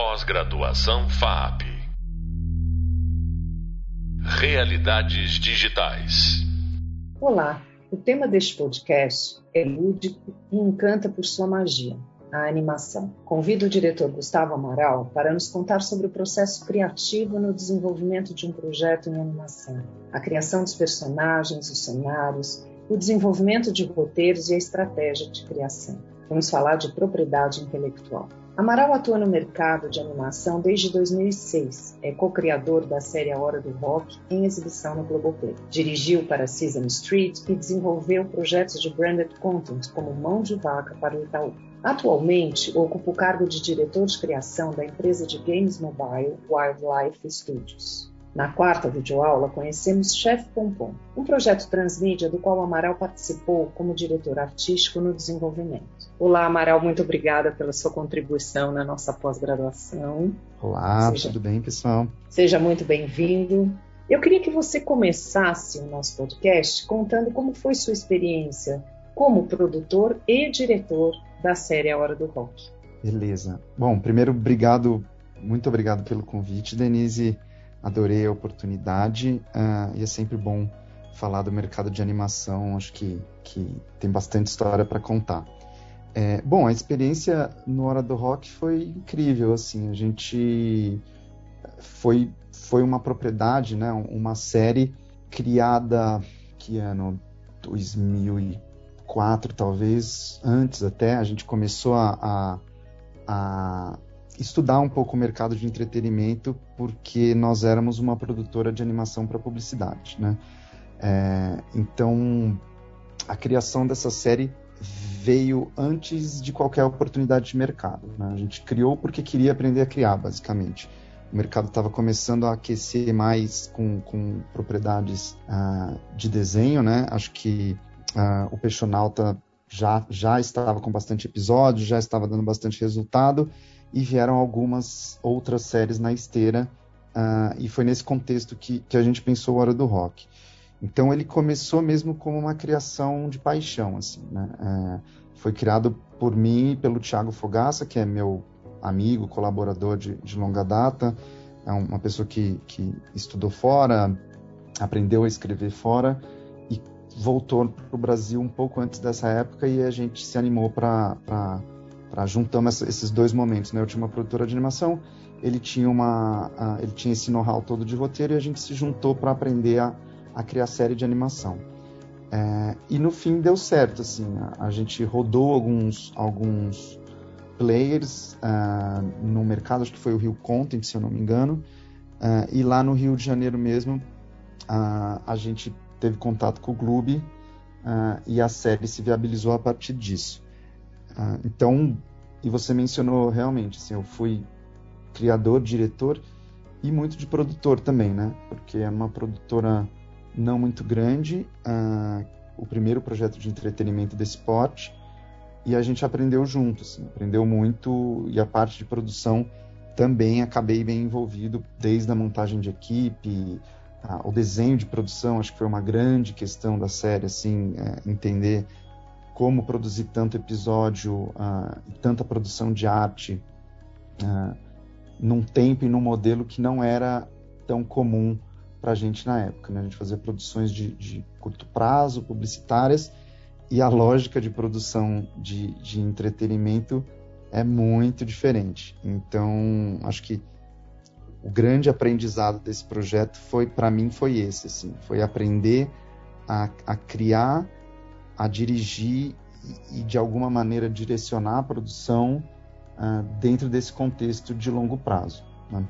Pós-graduação FAP. Realidades digitais. Olá, o tema deste podcast é lúdico e encanta por sua magia, a animação. Convido o diretor Gustavo Amaral para nos contar sobre o processo criativo no desenvolvimento de um projeto em animação, a criação dos personagens, os cenários, o desenvolvimento de roteiros e a estratégia de criação. Vamos falar de propriedade intelectual. Amaral atua no mercado de animação desde 2006. É co-criador da série A Hora do Rock, em exibição no Globoplay. Dirigiu para Sesame Street e desenvolveu projetos de branded content como Mão de Vaca para o Itaú. Atualmente, ocupa o cargo de diretor de criação da empresa de games mobile Wildlife Studios. Na quarta videoaula, conhecemos Chef Pompom, um projeto transmídia do qual Amaral participou como diretor artístico no desenvolvimento. Olá, Amaral, muito obrigada pela sua contribuição na nossa pós-graduação. Olá, seja, tudo bem, pessoal? Seja muito bem-vindo. Eu queria que você começasse o nosso podcast contando como foi sua experiência como produtor e diretor da série A Hora do Rock. Beleza. Bom, primeiro, obrigado, muito obrigado pelo convite, Denise adorei a oportunidade uh, e é sempre bom falar do mercado de animação, acho que, que tem bastante história para contar. É, bom, a experiência no Hora do Rock foi incrível, assim, a gente foi, foi uma propriedade, né, uma série criada que ano 2004, talvez antes até, a gente começou a, a, a estudar um pouco o mercado de entretenimento, porque nós éramos uma produtora de animação para publicidade, né? É, então, a criação dessa série veio antes de qualquer oportunidade de mercado. Né? A gente criou porque queria aprender a criar, basicamente. O mercado estava começando a aquecer mais com, com propriedades uh, de desenho, né? Acho que uh, o Peixonauta já, já estava com bastante episódio, já estava dando bastante resultado, e vieram algumas outras séries na esteira, uh, e foi nesse contexto que, que a gente pensou Hora do Rock. Então ele começou mesmo como uma criação de paixão, assim, né? Uh, foi criado por mim e pelo Thiago Fogaça, que é meu amigo, colaborador de, de longa data, é uma pessoa que, que estudou fora, aprendeu a escrever fora e voltou para o Brasil um pouco antes dessa época e a gente se animou para para juntamos esses dois momentos, né? Eu tinha uma produtora de animação, ele tinha uma, uh, ele tinha esse know-how todo de roteiro e a gente se juntou para aprender a, a, criar série de animação. É, e no fim deu certo, assim, a, a gente rodou alguns, alguns players uh, no mercado, acho que foi o Rio Content, se eu não me engano, uh, e lá no Rio de Janeiro mesmo a gente teve contato com o Gloob e a série se viabilizou a partir disso. Ah, então, e você mencionou realmente, assim, eu fui criador, diretor e muito de produtor também, né? Porque é uma produtora não muito grande, uh, o primeiro projeto de entretenimento desse porte, e a gente aprendeu junto, assim, aprendeu muito, e a parte de produção também acabei bem envolvido, desde a montagem de equipe, uh, o desenho de produção, acho que foi uma grande questão da série, assim, uh, entender como produzir tanto episódio uh, tanta produção de arte uh, num tempo e num modelo que não era tão comum para a gente na época. Né? A gente fazia produções de, de, curto prazo, publicitárias, e a lógica de produção de, de entretenimento é muito diferente. Então, acho que o grande aprendizado desse projeto foi, para mim, foi esse, assim, foi aprender a, a criar a dirigir e, de alguma maneira, direcionar a produção uh, dentro desse contexto de longo prazo. Né?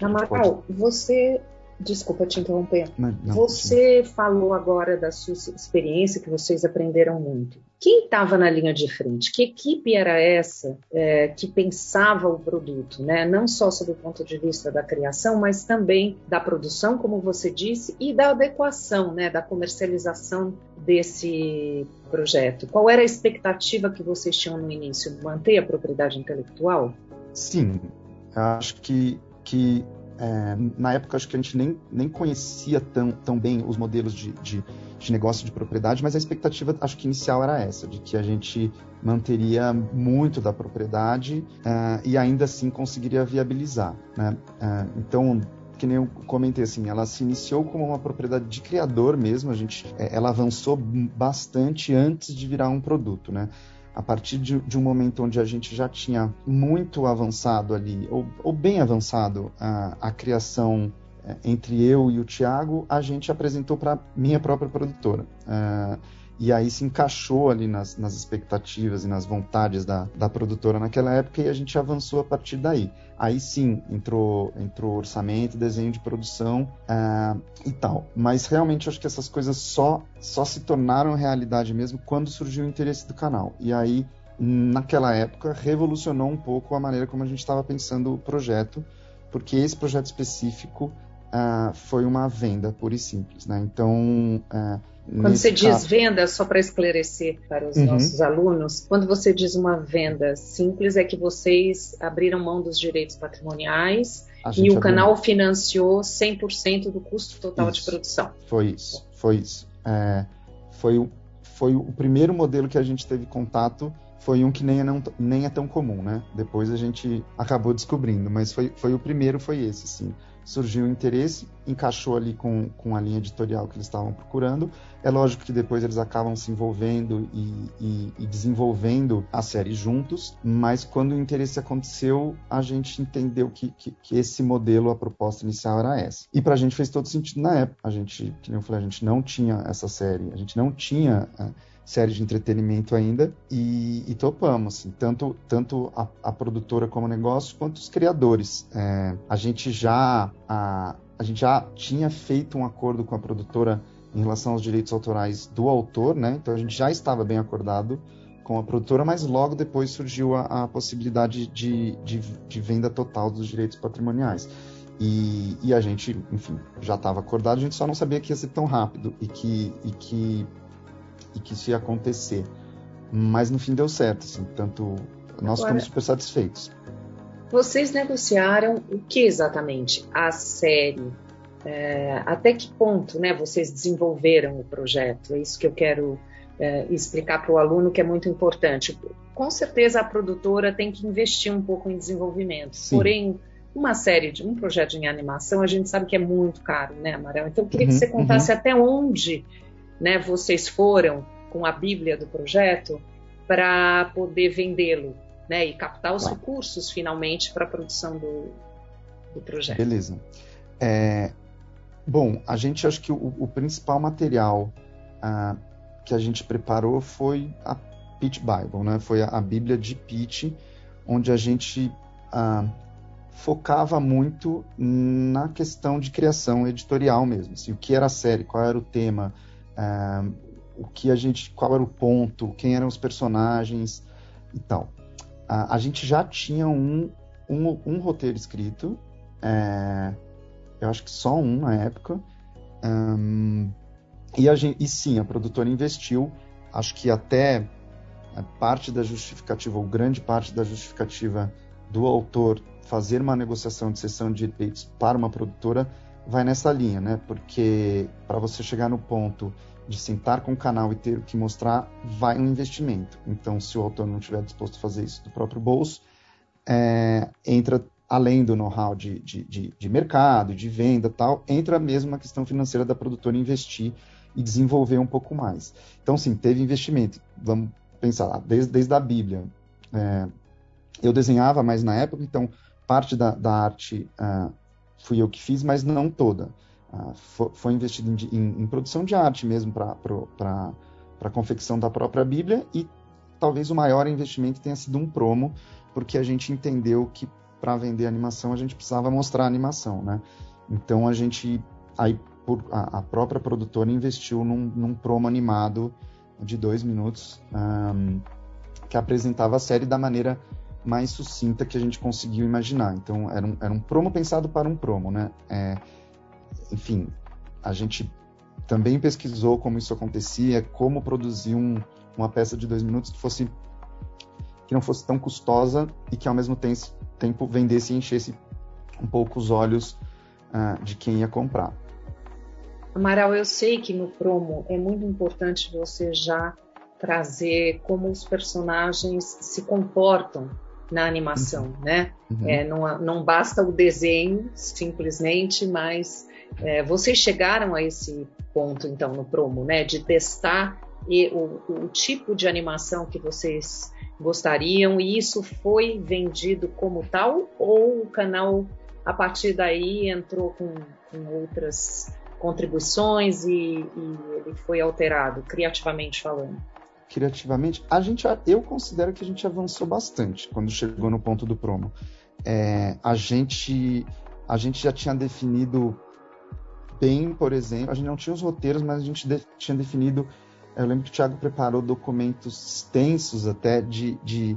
Amaral, pode... você Desculpa te interromper. Não, não, você sim. falou agora da sua experiência que vocês aprenderam muito. Quem estava na linha de frente? Que equipe era essa é, que pensava o produto, né? Não só sob o ponto de vista da criação, mas também da produção, como você disse, e da adequação, né? Da comercialização desse projeto. Qual era a expectativa que vocês tinham no início? Manter a propriedade intelectual? Sim, acho que que é, na época acho que a gente nem, nem conhecia tão, tão bem os modelos de, de, de negócio de propriedade, mas a expectativa, acho que inicial era essa, de que a gente manteria muito da propriedade uh, e ainda assim conseguiria viabilizar. Né? Uh, então, que nem eu comentei assim, ela se iniciou como uma propriedade de criador mesmo, a gente, é, ela avançou bastante antes de virar um produto, né? A partir de, de um momento onde a gente já tinha muito avançado ali, ou, ou bem avançado, a, a criação é, entre eu e o Tiago, a gente apresentou para minha própria produtora. Uh, e aí se encaixou ali nas, nas expectativas e nas vontades da, da produtora naquela época e a gente avançou a partir daí. Aí sim entrou, entrou orçamento, desenho de produção uh, e tal. Mas realmente acho que essas coisas só, só se tornaram realidade mesmo quando surgiu o interesse do canal. E aí, naquela época, revolucionou um pouco a maneira como a gente estava pensando o projeto, porque esse projeto específico uh, foi uma venda pura e simples. Né? Então. Uh, quando você diz venda, só para esclarecer para os uhum. nossos alunos, quando você diz uma venda simples, é que vocês abriram mão dos direitos patrimoniais e o abriu... canal financiou 100% do custo total isso. de produção. Foi isso, foi isso. É, foi, foi o primeiro modelo que a gente teve contato foi um que nem é, não, nem é tão comum, né? Depois a gente acabou descobrindo, mas foi, foi o primeiro, foi esse, sim surgiu o interesse, encaixou ali com, com a linha editorial que eles estavam procurando. É lógico que depois eles acabam se envolvendo e, e, e, desenvolvendo a série juntos, mas quando o interesse aconteceu, a gente entendeu que, que, que esse modelo, a proposta inicial era essa. E para a gente fez todo sentido na época. A gente, como eu falei, a gente não tinha essa série, a gente não tinha. Uh, série de entretenimento ainda e, e topamos, assim, tanto, tanto a, a, produtora como negócio quanto os criadores. É, a gente já a, a gente já tinha feito um acordo com a produtora em relação aos direitos autorais do autor, né? Então a gente já estava bem acordado com a produtora, mas logo depois surgiu a, a possibilidade de, de, de, venda total dos direitos patrimoniais. E, e a gente, enfim, já estava acordado, a gente só não sabia que ia ser tão rápido e que, e que e que isso ia acontecer. Mas no fim deu certo, assim, tanto nós Agora, ficamos super satisfeitos. Vocês negociaram o que exatamente? A série? É, até que ponto né, vocês desenvolveram o projeto? É isso que eu quero é, explicar para o aluno que é muito importante. Com certeza a produtora tem que investir um pouco em desenvolvimento, Sim. porém uma série de um projeto em animação a gente sabe que é muito caro, né, Amarelo? Então eu queria uhum, que você contasse uhum. até onde né, vocês foram com a Bíblia do projeto para poder vendê-lo né, e captar os recursos finalmente para a produção do, do, projeto. Beleza. É, bom, a gente acho que o, o principal material uh, que a gente preparou foi a Pitch Bible, né? Foi a, a Bíblia de Pitch, onde a gente uh, focava muito na questão de criação editorial mesmo. Assim, o que era a série, qual era o tema, uh, o que a gente, qual era o ponto, quem eram os personagens e tal. Uh, a gente já tinha um, um, um roteiro escrito, é, eu acho que só um na época, um, e, a gente, e sim, a produtora investiu, acho que até parte da justificativa, ou grande parte da justificativa do autor fazer uma negociação de cessão de direitos para uma produtora vai nessa linha, né? Porque para você chegar no ponto de sentar com o canal e ter que mostrar, vai um investimento. Então, se o autor não estiver disposto a fazer isso do próprio bolso, é, entra além do know-how de, de, de, de, mercado, de venda tal, entra mesmo a questão financeira da produtora investir e desenvolver um pouco mais. Então, sim, teve investimento. Vamos pensar desde, desde a Bíblia. É, eu desenhava mais na época, então parte da, da arte uh, fui eu que fiz, mas não toda. Uh, foi, investido em, em, em, produção de arte mesmo para a confecção da própria Bíblia e talvez o maior investimento tenha sido um promo, porque a gente entendeu que para vender animação a gente precisava mostrar animação, né? Então a gente, aí por, a, a própria produtora investiu num, num, promo animado de dois minutos um, que apresentava a série da maneira mais sucinta que a gente conseguiu imaginar. Então, era um, era um promo pensado para um promo, né? É, enfim, a gente também pesquisou como isso acontecia, como produzir um, uma peça de dois minutos que fosse que não fosse tão custosa e que ao mesmo tempo, vendesse e enchesse um pouco os olhos uh, de quem ia comprar. Amaral, eu sei que no promo é muito importante você já trazer como os personagens se comportam na animação, uhum. né? Uhum. É, não, não basta o desenho simplesmente, mas é, vocês chegaram a esse ponto então no promo, né? De testar e, o, o tipo de animação que vocês gostariam e isso foi vendido como tal ou o canal a partir daí entrou com, com outras contribuições e, e ele foi alterado criativamente falando? criativamente, a gente, eu considero que a gente avançou bastante quando chegou no ponto do promo. É, a gente, a gente já tinha definido bem, por exemplo, a gente não tinha os roteiros, mas a gente de, tinha definido. Eu lembro que o Thiago preparou documentos extensos até de, de,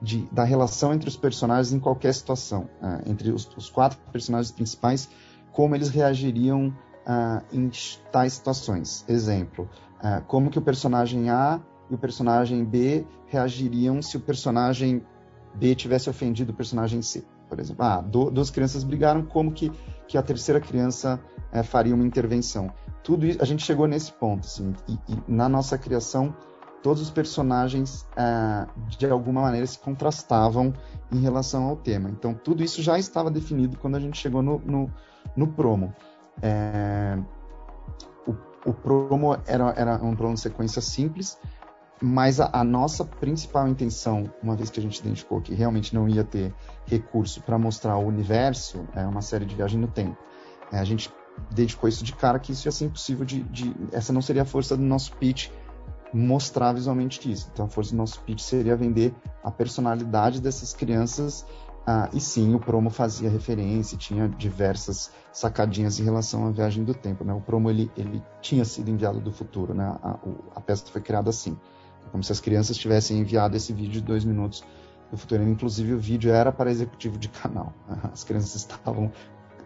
de da relação entre os personagens em qualquer situação, é, entre os, os, quatro personagens principais, como eles reagiriam uh, em tais situações. Exemplo, uh, como que o personagem A e o personagem B reagiriam se o personagem B tivesse ofendido o personagem C, por exemplo. Ah, do, duas crianças brigaram, como que, que a terceira criança é, faria uma intervenção? Tudo isso, a gente chegou nesse ponto, assim, e, e na nossa criação, todos os personagens, é, de alguma maneira, se contrastavam em relação ao tema. Então, tudo isso já estava definido quando a gente chegou no, no, no promo. É, o, o, promo era, era um promo de sequência simples, mas a, a, nossa principal intenção, uma vez que a gente identificou que realmente não ia ter recurso para mostrar o universo, é uma série de viagem no tempo. É, a gente dedicou isso de cara que isso ia ser impossível de, de, Essa não seria a força do nosso pitch mostrar visualmente isso. Então a força do nosso pitch seria vender a personalidade dessas crianças. Ah, e sim, o promo fazia referência, tinha diversas sacadinhas em relação à viagem do tempo. Né? O promo ele, ele tinha sido enviado do futuro, né? a, a peça foi criada assim como se as crianças tivessem enviado esse vídeo de dois minutos do futuro. Inclusive, o vídeo era para executivo de canal. As crianças estavam,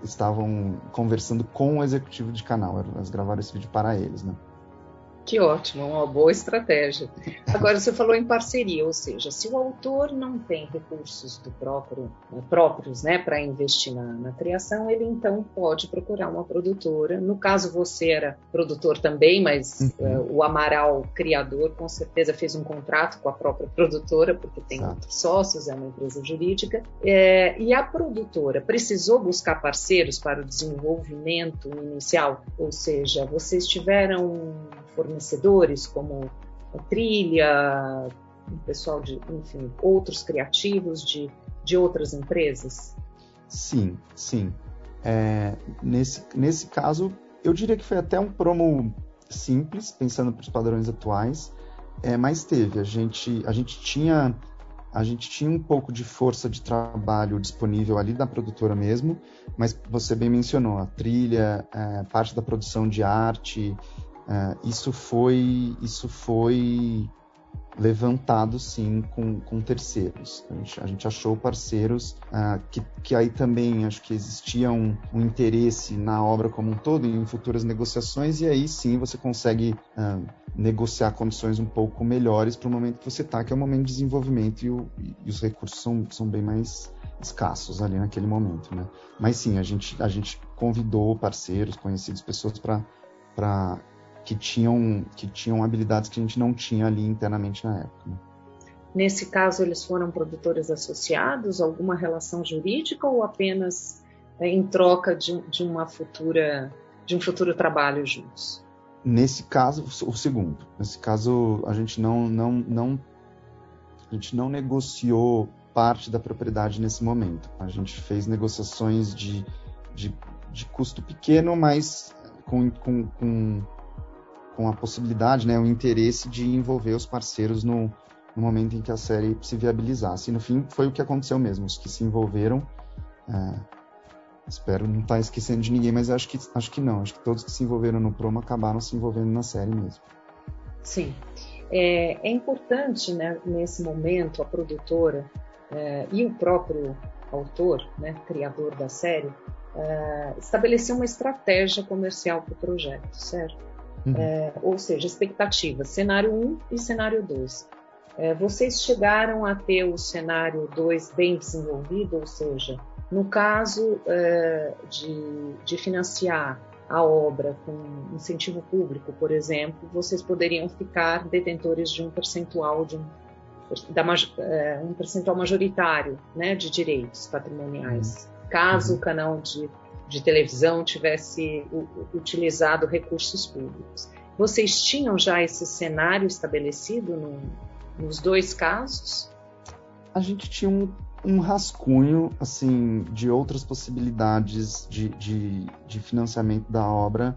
estavam conversando com o executivo de canal. Elas gravaram esse vídeo para eles, né? Que ótimo, uma boa estratégia. Agora, você falou em parceria, ou seja, se o autor não tem recursos do próprio, né, próprios né, para investir na, na, criação, ele então pode procurar uma produtora. No caso, você era produtor também, mas uhum. uh, o Amaral, criador, com certeza fez um contrato com a própria produtora, porque tem Exato. outros sócios, é uma empresa jurídica. É, e a produtora precisou buscar parceiros para o desenvolvimento inicial, ou seja, vocês tiveram fornecedores como a Trilha, o pessoal de, enfim, outros criativos de, de outras empresas? Sim, sim. É, nesse, nesse caso, eu diria que foi até um promo simples, pensando para os padrões atuais, é, mas teve. A gente, a gente tinha a gente tinha um pouco de força de trabalho disponível ali da produtora mesmo, mas você bem mencionou a trilha, é, parte da produção de arte, Uh, isso foi isso foi levantado sim com, com terceiros. A gente, a gente achou parceiros uh, que, que aí também acho que existia um, um, interesse na obra como um todo em futuras negociações e aí sim você consegue uh, negociar condições um pouco melhores para o momento que você está, que é o momento de desenvolvimento e, o, e os recursos são, são bem mais escassos ali naquele momento, né? Mas sim, a gente, a gente convidou parceiros, conhecidos, pessoas para que tinham, que tinham habilidades que a gente não tinha ali internamente na época. Né? Nesse caso, eles foram produtores associados, alguma relação jurídica ou apenas é, em troca de, de, uma futura, de um futuro trabalho juntos? Nesse caso, o segundo. Nesse caso, a gente não, não, não, a gente não negociou parte da propriedade nesse momento. A gente fez negociações de, de, de custo pequeno, mas com, com, com com a possibilidade, né, o interesse de envolver os parceiros no, no momento em que a série se viabilizasse. E no fim foi o que aconteceu mesmo, os que se envolveram. É, espero não estar tá esquecendo de ninguém, mas acho que, acho que não. Acho que todos que se envolveram no promo acabaram se envolvendo na série mesmo. Sim. É, é importante, né, nesse momento, a produtora é, e o próprio autor, né, criador da série, é, estabelecer uma estratégia comercial para o projeto, certo? Uhum. É, ou seja, expectativas, cenário 1 e cenário 2. É, vocês chegaram a ter o cenário 2 bem desenvolvido, ou seja, no caso é, de, de financiar a obra com incentivo público, por exemplo, vocês poderiam ficar detentores de um percentual de um, da, é, um percentual majoritário né, de direitos patrimoniais. Uhum. Caso uhum. o canal de, de televisão tivesse utilizado recursos públicos. Vocês tinham já esse cenário estabelecido no, nos dois casos? A gente tinha um, um rascunho assim de outras possibilidades de, de, de financiamento da obra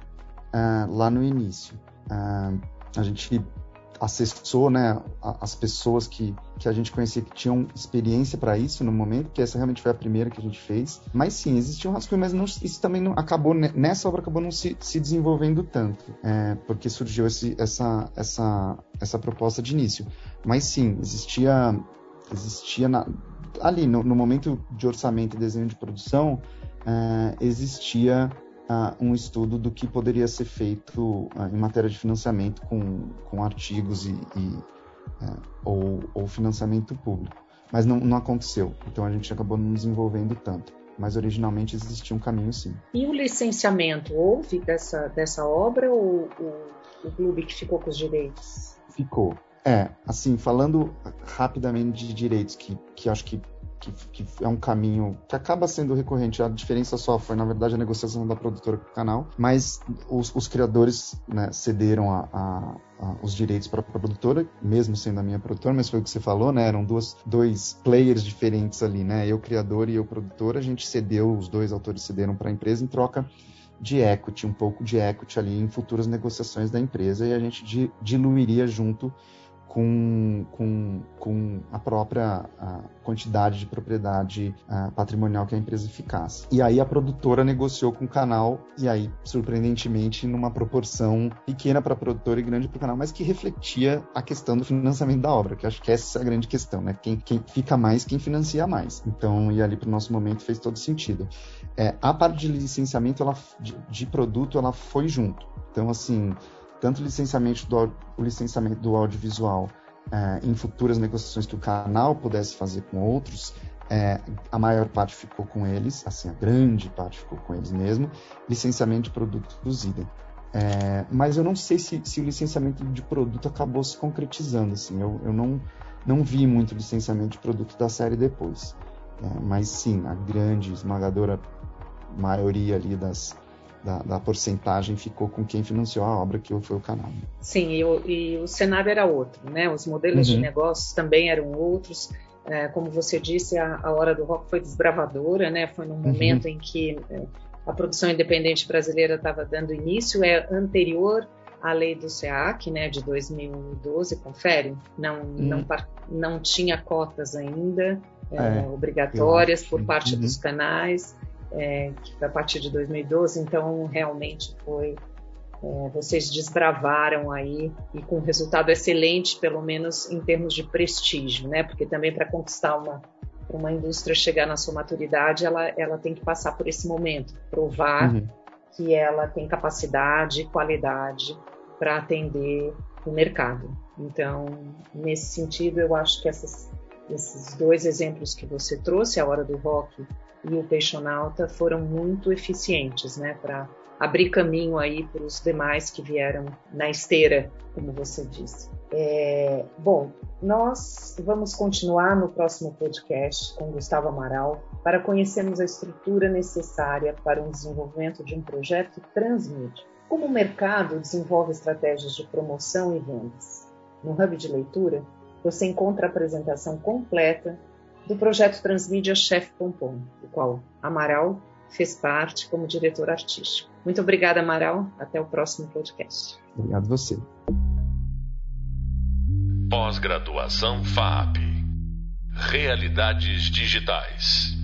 uh, lá no início. Uh, a gente acessou né, as pessoas que, que a gente conhecia que tinham experiência para isso no momento, que essa realmente foi a primeira que a gente fez. Mas sim, existia um rascunho, mas não, isso também não acabou, nessa obra acabou não se, se desenvolvendo tanto, é, porque surgiu esse, essa, essa, essa proposta de início. Mas sim, existia, existia na, ali no, no, momento de orçamento e desenho de produção, é, existia uh, um estudo do que poderia ser feito uh, em matéria de financiamento com, com artigos e, e uh, ou, ou, financiamento público. Mas não, não aconteceu, então a gente acabou não desenvolvendo tanto mas originalmente existia um caminho sim. E o licenciamento houve dessa, dessa obra ou o, o clube que ficou com os direitos? Ficou. É, assim, falando rapidamente de direitos, que, que acho que que, que, é um caminho que acaba sendo recorrente. A diferença só foi, na verdade, a negociação da produtora com o canal, mas os, os criadores né, cederam a, a, os direitos para a produtora, mesmo sendo a minha produtora, mas foi o que você falou, né? Eram duas, dois players diferentes ali, né? Eu, criador, e eu, produtora. A gente cedeu, os dois autores cederam para a empresa em troca de equity, um pouco de equity ali em futuras negociações da empresa e a gente diluiria junto com, com, com a própria a quantidade de propriedade uh, patrimonial que a empresa ficasse. E aí a produtora negociou com o canal, e aí, surpreendentemente, numa proporção pequena para a produtora e grande para o canal, mas que refletia a questão do financiamento da obra, que acho que essa é a grande questão, né? Quem, quem fica mais, quem financia mais. Então, e ali para o nosso momento fez todo sentido. É, a parte de licenciamento ela, de, de produto, ela foi junto. Então, assim, tanto o licenciamento do, o licenciamento do audiovisual é, em futuras negociações que o canal pudesse fazer com outros, é, a maior parte ficou com eles, assim, a grande parte ficou com eles mesmo, licenciamento de produto produzido. É, mas eu não sei se, se, o licenciamento de produto acabou se concretizando, assim, eu, eu não, não vi muito licenciamento de produto da série depois. É, mas sim, a grande, esmagadora maioria ali das, da, da, porcentagem ficou com quem financiou a obra, que foi o canal. Sim, e o, e o cenário era outro, né? Os modelos uhum. de negócios também eram outros. É, como você disse, a, a, Hora do Rock foi desbravadora, né? Foi num uhum. momento em que é, a produção independente brasileira estava dando início, é anterior à lei do SEAC, né, de 2012, confere? Não, uhum. não, não tinha cotas ainda é, é obrigatórias por parte dos uhum. canais é, a partir de 2012, então realmente foi é, vocês desbravaram aí e com resultado excelente, pelo menos em termos de prestígio, né? Porque também para conquistar uma uma indústria chegar na sua maturidade, ela, ela tem que passar por esse momento, provar uhum. que ela tem capacidade e qualidade para atender o mercado. Então, nesse sentido, eu acho que essas, esses dois exemplos que você trouxe, a hora do rock e o Peixonauta foram muito eficientes, né, para abrir caminho aí para os demais que vieram na esteira, como você disse. É, bom, nós vamos continuar no próximo podcast com Gustavo Amaral para conhecermos a estrutura necessária para o desenvolvimento de um projeto transmídia. Como o mercado desenvolve estratégias de promoção e vendas? No Hub de Leitura, você encontra a apresentação completa do projeto Transmídia Chef Pompom, do qual Amaral fez parte como diretor artístico. Muito obrigada, Amaral. Até o próximo podcast. Obrigado você. Pós-graduação FAP. Realidades digitais.